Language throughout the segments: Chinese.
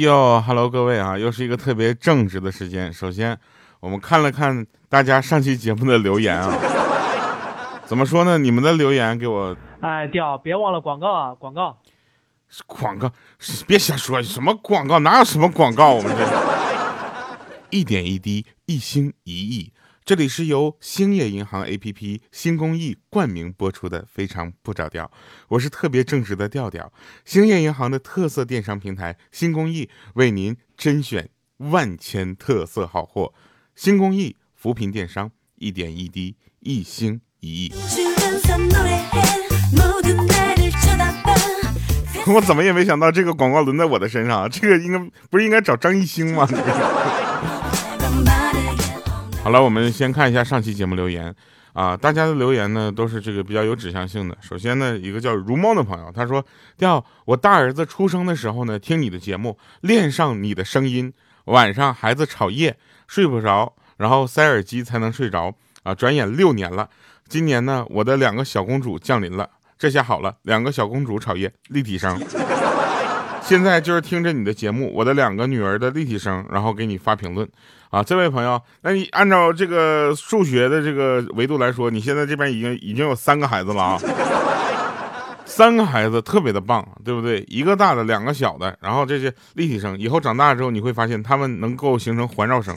哟，Hello，各位啊，又是一个特别正直的时间。首先，我们看了看大家上期节目的留言啊，怎么说呢？你们的留言给我，哎，掉，别忘了广告啊，广告，广告，别瞎说，什么广告？哪有什么广告？我们这一点一滴，一心一意。这里是由兴业银行 APP 新公益冠名播出的《非常不着调》，我是特别正直的调调。兴业银行的特色电商平台新公益为您甄选万千特色好货，新公益扶贫电商，一点一滴，一心一意。我怎么也没想到这个广告轮在我的身上，这个应该不是应该找张艺兴吗？好了，我们先看一下上期节目留言啊，大家的留言呢都是这个比较有指向性的。首先呢，一个叫如梦的朋友，他说：“调我大儿子出生的时候呢，听你的节目，练上你的声音，晚上孩子吵夜睡不着，然后塞耳机才能睡着啊。转眼六年了，今年呢，我的两个小公主降临了，这下好了，两个小公主吵夜立体声。”现在就是听着你的节目，我的两个女儿的立体声，然后给你发评论，啊，这位朋友，那你按照这个数学的这个维度来说，你现在这边已经已经有三个孩子了啊，三个孩子特别的棒，对不对？一个大的，两个小的，然后这些立体声，以后长大之后你会发现他们能够形成环绕声。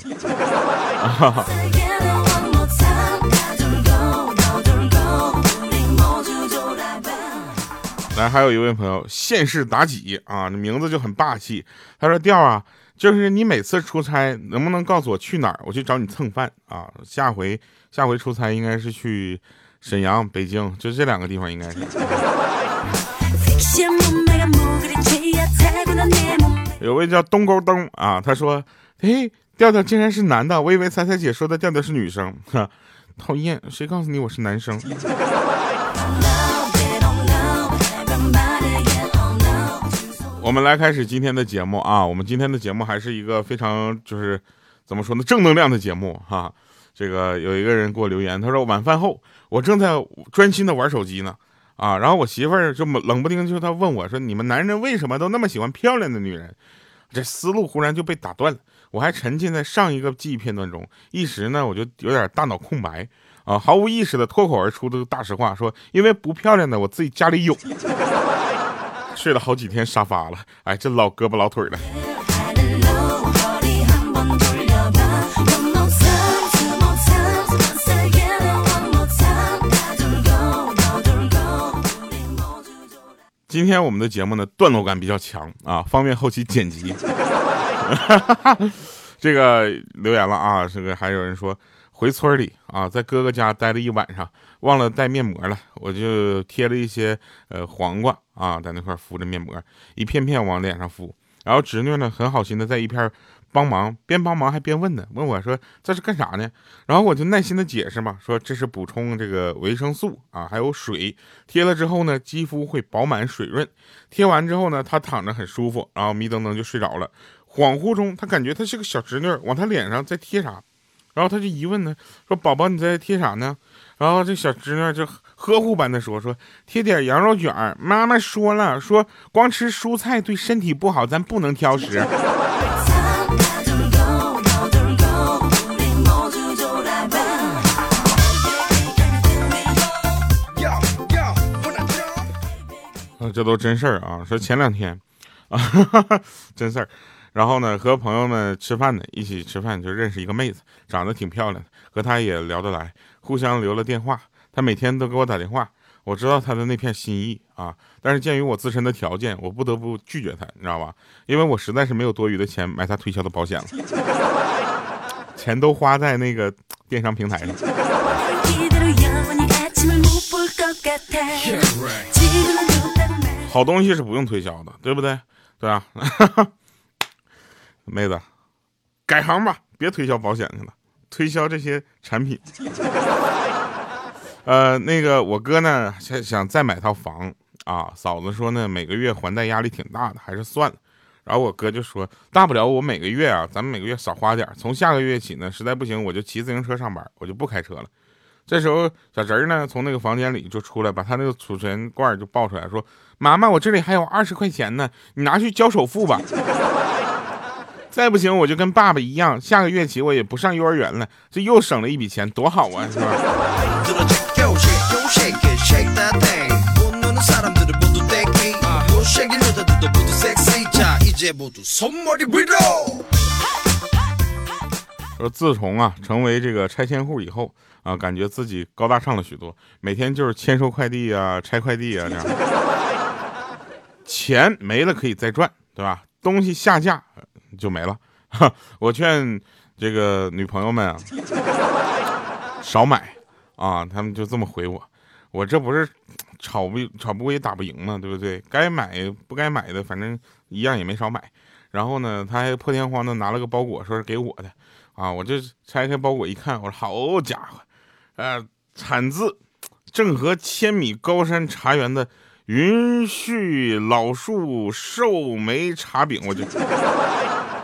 来，还有一位朋友，现世妲己啊，这名字就很霸气。他说：“调啊，就是你每次出差，能不能告诉我去哪儿，我去找你蹭饭啊？下回下回出差应该是去沈阳、北京，就这两个地方应该是。”有位叫东沟东啊，他说：“哎，调调竟然是男的，我以为彩彩姐说的调调是女生，哈，讨厌，谁告诉你我是男生？”我们来开始今天的节目啊！我们今天的节目还是一个非常就是怎么说呢，正能量的节目哈。这个有一个人给我留言，他说晚饭后我正在专心的玩手机呢啊，然后我媳妇儿就冷不丁就他问我说：“你们男人为什么都那么喜欢漂亮的女人？”这思路忽然就被打断了，我还沉浸在上一个记忆片段中，一时呢我就有点大脑空白啊，毫无意识的脱口而出的大实话说：“因为不漂亮的我自己家里有。”睡了好几天沙发了，哎，这老胳膊老腿的。今天我们的节目呢，段落感比较强啊，方便后期剪辑。这个留言了啊，这个还有人说。回村里啊，在哥哥家待了一晚上，忘了带面膜了，我就贴了一些呃黄瓜啊，在那块敷着面膜，一片片往脸上敷。然后侄女呢，很好心的在一片帮忙，边帮忙还边问呢，问我说这是干啥呢？然后我就耐心的解释嘛，说这是补充这个维生素啊，还有水，贴了之后呢，肌肤会饱满水润。贴完之后呢，她躺着很舒服，然后迷瞪瞪就睡着了。恍惚中，她感觉她是个小侄女，往她脸上在贴啥？然后他就疑问呢，说：“宝宝，你在贴啥呢？”然后这小侄女就呵护般的说：“说贴点羊肉卷妈妈说了，说光吃蔬菜对身体不好，咱不能挑食。”，这都真事儿啊！说前两天啊，哈哈真事儿。然后呢，和朋友们吃饭呢，一起吃饭就认识一个妹子，长得挺漂亮的，和她也聊得来，互相留了电话。她每天都给我打电话，我知道她的那片心意啊。但是鉴于我自身的条件，我不得不拒绝她，你知道吧？因为我实在是没有多余的钱买她推销的保险了，钱都花在那个电商平台上。好东西是不用推销的，对不对？对啊。妹子，改行吧，别推销保险去了，推销这些产品。呃，那个我哥呢，想想再买套房啊。嫂子说呢，每个月还贷压力挺大的，还是算了。然后我哥就说，大不了我每个月啊，咱们每个月少花点。从下个月起呢，实在不行我就骑自行车上班，我就不开车了。这时候小侄儿呢，从那个房间里就出来，把他那个储存罐就抱出来，说：“妈妈，我这里还有二十块钱呢，你拿去交首付吧。”再不行我就跟爸爸一样下个月起我也不上幼儿园了这又省了一笔钱多好啊是吧？说自从啊成为这个拆迁户以后啊感觉自己高大上了许多每天就是签收快递啊拆快递啊这样。钱没了可以再赚对吧？东西下架就没了。我劝这个女朋友们啊，少买啊。他们就这么回我，我这不是吵不吵不过也打不赢嘛，对不对？该买不该买的，反正一样也没少买。然后呢，他还破天荒的拿了个包裹，说是给我的。啊，我这拆开包裹一看，我说好家伙，呃，产自郑和千米高山茶园的云旭老树寿眉茶饼，我就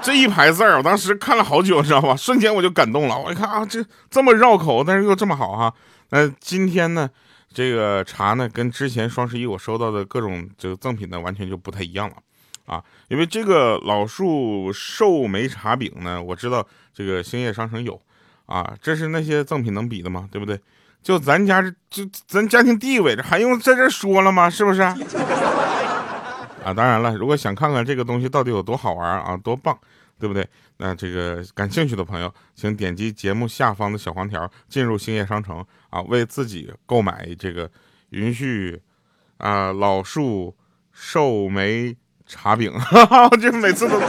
这一排字儿，我当时看了好久，知道吧？瞬间我就感动了。我一看啊，这这么绕口，但是又这么好哈。那今天呢，这个茶呢，跟之前双十一我收到的各种这个赠品呢，完全就不太一样了。啊，因为这个老树寿眉茶饼呢，我知道这个兴业商城有，啊，这是那些赠品能比的吗？对不对？就咱家这就咱家庭地位，这还用在这说了吗？是不是？啊，当然了，如果想看看这个东西到底有多好玩啊，多棒，对不对？那这个感兴趣的朋友，请点击节目下方的小黄条，进入兴业商城啊，为自己购买这个云旭啊老树寿眉。茶饼，哈哈这每次都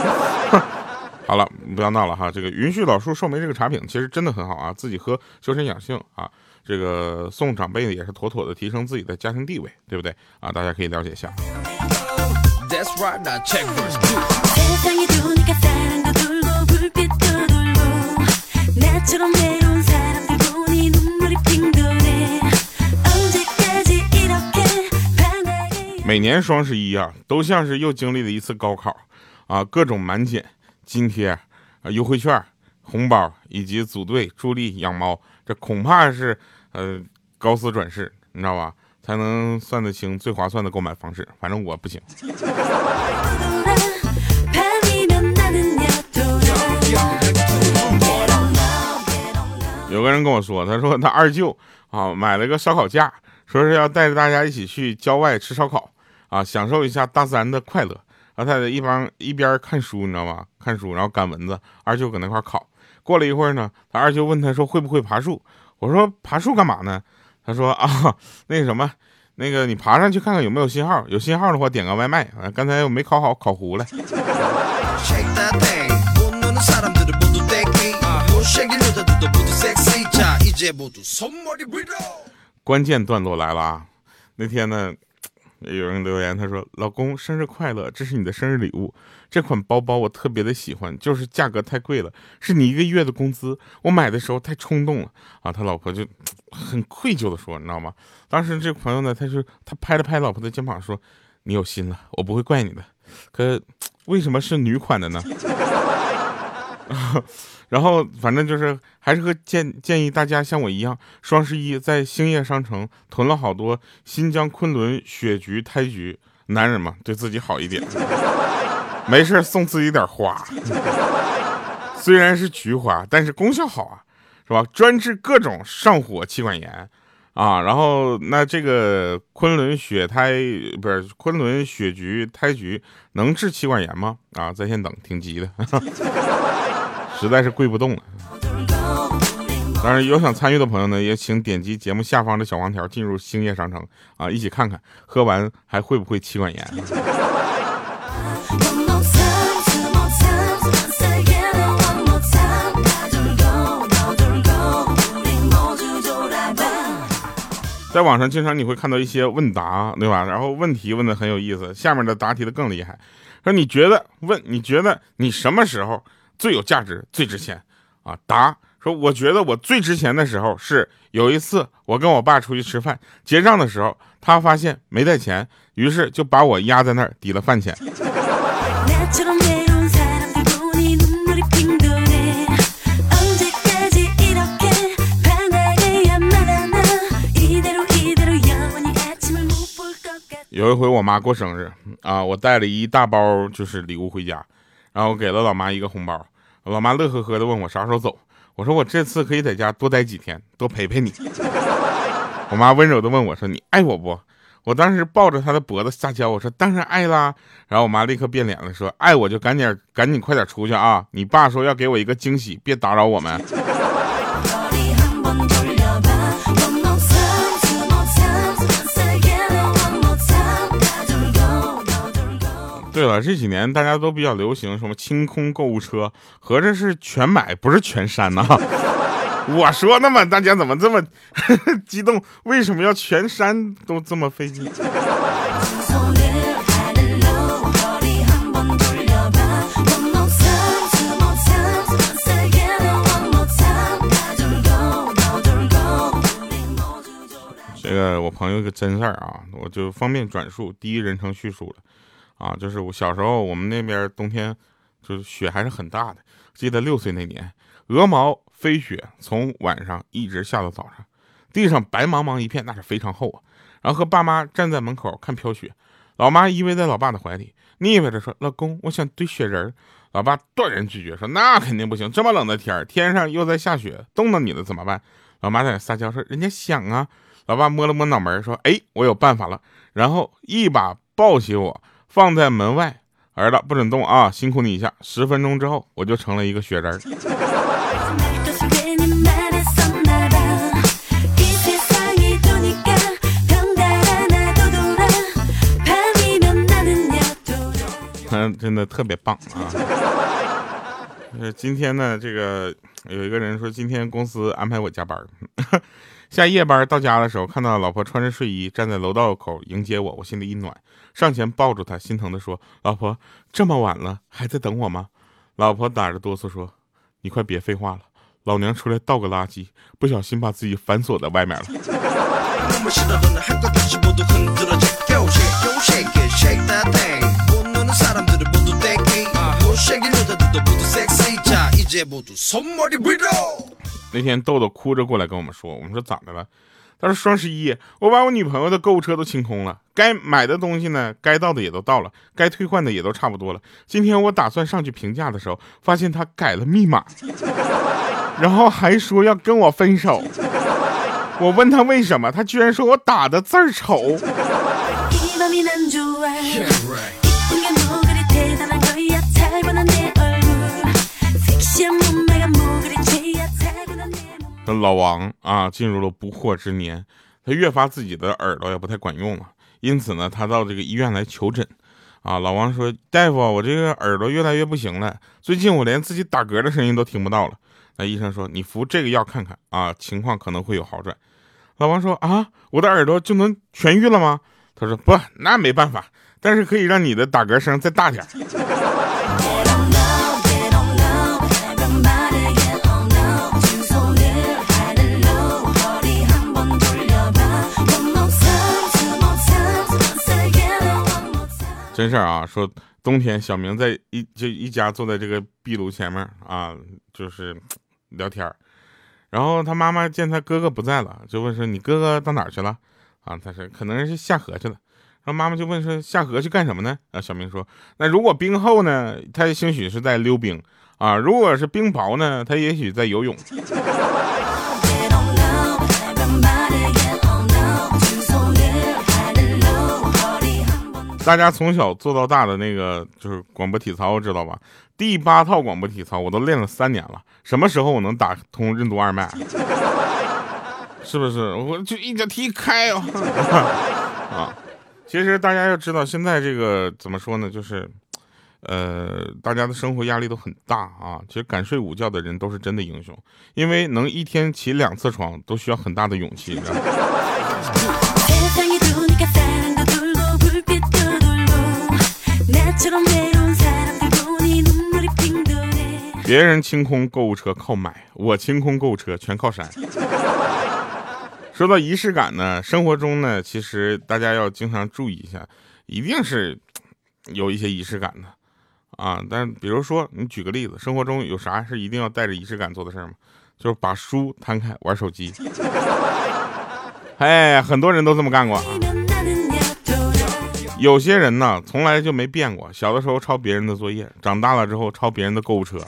好了，不要闹了哈。这个云旭老树寿眉这个茶饼其实真的很好啊，自己喝修身养性啊，这个送长辈也是妥妥的提升自己的家庭地位，对不对啊？大家可以了解一下。That's right now check verse two 세상이 두니까 사랑도 돌고 불빛도 돌고 나처럼 외로운 사람들 보니 눈물이 핑 도네 언제까지 이렇게 반하게 每年双十一啊，都像是又经历了一次高考啊，各种满减、津贴、啊优惠券、红包以及组队助力养猫，这恐怕是呃高斯转世，你知道吧？ 才能算得清最划算的购买方式。反正我不行。有个人跟我说，他说他二舅啊买了个烧烤架，说是要带着大家一起去郊外吃烧烤啊，享受一下大自然的快乐。老太太一帮一边看书，你知道吗？看书，然后赶蚊子。二舅搁那块烤。过了一会儿呢，他二舅问他说会不会爬树？我说爬树干嘛呢？他说啊那个什么那个你爬上去看看有没有信号有信号的话点个外卖啊刚才我没烤好烤糊了。关键段落来了啊那天呢有人留言，他说：“老公生日快乐，这是你的生日礼物。这款包包我特别的喜欢，就是价格太贵了，是你一个月的工资。我买的时候太冲动了啊！”他老婆就很愧疚的说：“你知道吗？当时这朋友呢，他就他拍了拍老婆的肩膀说：‘你有心了，我不会怪你的。可为什么是女款的呢？’” 然后反正就是还是和建建议大家像我一样，双十一在兴业商城囤了好多新疆昆仑雪菊、胎菊。男人嘛，对自己好一点，没事送自己点花，虽然是菊花，但是功效好啊，是吧？专治各种上火、气管炎啊。然后那这个昆仑雪胎不是昆仑雪菊、胎菊能治气管炎吗？啊，在线等，挺急的。实在是跪不动了。当然有想参与的朋友呢也请点击节目下方的小黄条进入兴业商城啊一起看看喝完还会不会气管炎。在网上经常你会看到一些问答对吧？然后问题问的很有意思下面的答题的更厉害。说你觉得问你觉得你什么时候最有价值最值钱。啊答说我觉得我最值钱的时候是有一次我跟我爸出去吃饭结账的时候他发现没带钱于是就把我压在那儿抵了饭钱。有一回我妈过生日啊我带了一大包就是礼物回家然后给了老妈一个红包。老妈乐呵呵的问我啥时候走，我说我这次可以在家多待几天，多陪陪你。我妈温柔的问我说：“你爱我不？”我当时抱着她的脖子撒娇，我说：“当然爱啦。”然后我妈立刻变脸了，说：“爱我就赶紧赶紧快点出去啊！你爸说要给我一个惊喜，别打扰我们。”对了，这几年大家都比较流行什么清空购物车，合着是全买不是全删呢？我说那么，大家怎么这么 激动？为什么要全删都这么费劲？这个我朋友个真事儿啊，我就方便转述第一人称叙述了。啊，就是我小时候，我们那边冬天就是雪还是很大的。记得六岁那年，鹅毛飞雪从晚上一直下到早上，地上白茫茫一片，那是非常厚啊。然后和爸妈站在门口看飘雪，老妈依偎在老爸的怀里，腻歪着说：“老公，我想堆雪人。”老爸断然拒绝说：“那肯定不行，这么冷的天，天上又在下雪，冻到你了怎么办？”老妈在那撒娇说：“人家想啊。”老爸摸了摸脑门说：“哎，我有办法了。”然后一把抱起我，放在门外，儿子不准动啊！辛苦你一下，十分钟之后我就成了一个雪人。他真的特别棒啊！呃，今天呢，这个有一个人说，今天公司安排我加班。下夜班到家的时候，看到老婆穿着睡衣站在楼道口迎接我，我心里一暖，上前抱住她，心疼的说：“老婆，这么晚了，还在等我吗？”老婆打着哆嗦说：“你快别废话了，老娘出来倒个垃圾，不小心把自己反锁在外面了。”那天豆豆哭着过来跟我们说我们说咋的了？他说双十一我把我女朋友的购物车都清空了该买的东西呢该到的也都到了该退换的也都差不多了。今天我打算上去评价的时候发现他改了密码。然后还说要跟我分手。我问他为什么他居然说我打的字儿丑。老王啊进入了不惑之年他越发自己的耳朵也不太管用了因此呢他到这个医院来求诊。啊老王说大夫我这个耳朵越来越不行了最近我连自己打嗝的声音都听不到了。那医生说你服这个药看看啊情况可能会有好转。老王说啊我的耳朵就能痊愈了吗？他说不那没办法但是可以让你的打嗝声再大点真事儿啊，说冬天小明在一就一家坐在这个壁炉前面啊，就是聊天儿然后他妈妈见他哥哥不在了，就问说：“你哥哥到哪儿去了？”啊，他说：“可能是下河去了。”然后妈妈就问说：“下河去干什么呢？”啊，小明说：“那如果冰厚呢，他兴许是在溜冰啊；如果是冰薄呢，他也许在游泳。”大家从小做到大的那个就是广播体操，知道吧？第八套广播体操我都练了三年了，什么时候我能打通任督二脉？是不是？我就一脚踢开哦！啊，其实大家要知道，现在这个怎么说呢？就是，呃，大家的生活压力都很大啊。其实敢睡午觉的人都是真的英雄，因为能一天起两次床都需要很大的勇气。你知道吗别人清空购物车靠买，我清空购物车全靠删。说到仪式感呢，生活中呢，其实大家要经常注意一下，一定是有一些仪式感的啊。但比如说，你举个例子，生活中有啥是一定要带着仪式感做的事儿吗？就是把书摊开玩手机。哎，很多人都这么干过啊。有些人呢，从来就没变过，小的时候抄别人的作业，长大了之后抄别人的购物车。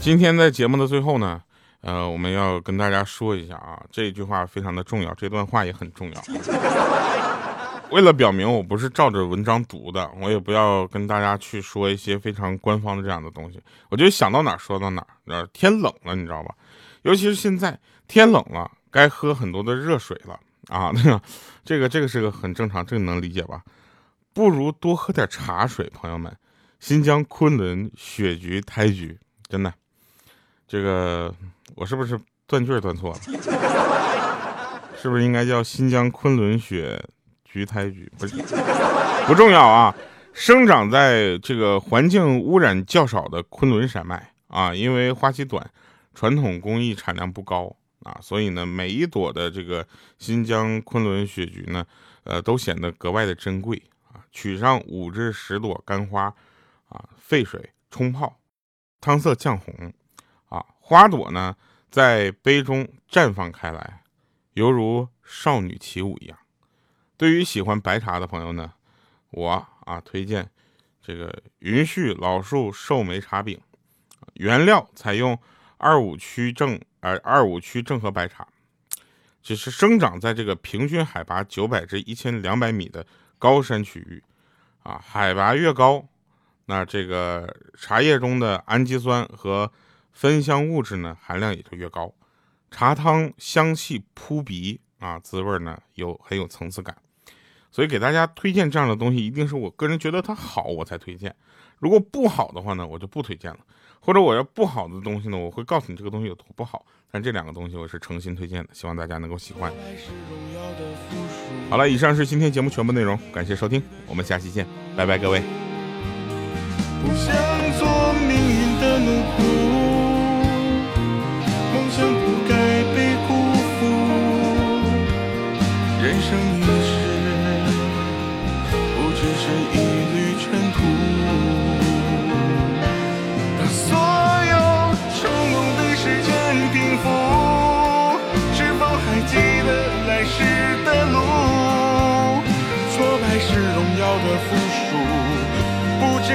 今天在节目的最后呢，呃，我们要跟大家说一下啊，这句话非常的重要，这段话也很重要。为了表明我不是照着文章读的，我也不要跟大家去说一些非常官方的这样的东西。我就想到哪儿说到哪儿。天冷了，你知道吧？尤其是现在天冷了，该喝 很多的热水了啊。这个，这个是个很正常，这个能理解吧？不如多喝点茶水，朋友们。新疆昆仑雪菊胎菊，真的，这个我是不是断句断错了？是不是应该叫新疆昆仑雪菊胎菊？不是，不重要啊。生长在这个环境污染较少的昆仑山脉啊，因为花期短，传统工艺产量不高啊，所以呢，每一朵的这个新疆昆仑雪菊呢，呃，都显得格外的珍贵啊。取上五至十朵干花啊，沸水冲泡，汤色绛红啊，花朵呢在杯中绽放开来，犹如少女起舞一样。对于喜欢白茶的朋友呢，我啊推荐这个云旭老树寿眉茶饼，原料采用二五区正呃二五区正和白茶，只是生长在这个平均海拔九百至一千两百米的高山区域啊，海拔越高，那这个茶叶中的氨基酸和芬香物质呢含量也就越高，茶汤香气扑鼻啊，滋味呢有很有层次感。所以给大家推荐这样的东西，一定是我个人觉得它好，我才推荐。如果不好的话呢，我就不推荐了。或者我要不好的东西呢，我会告诉你这个东西有多不好。但这两个东西我是诚心推荐的，希望大家能够喜欢。好了，以上是今天节目全部内容，感谢收听，我们下期见，拜拜，各位。不想做命运的奴仆，梦想不该被辜负。人生一，这一缕尘土。当所有冲动的时间平复，是否还记得来时的路？挫败是荣耀的附属。不争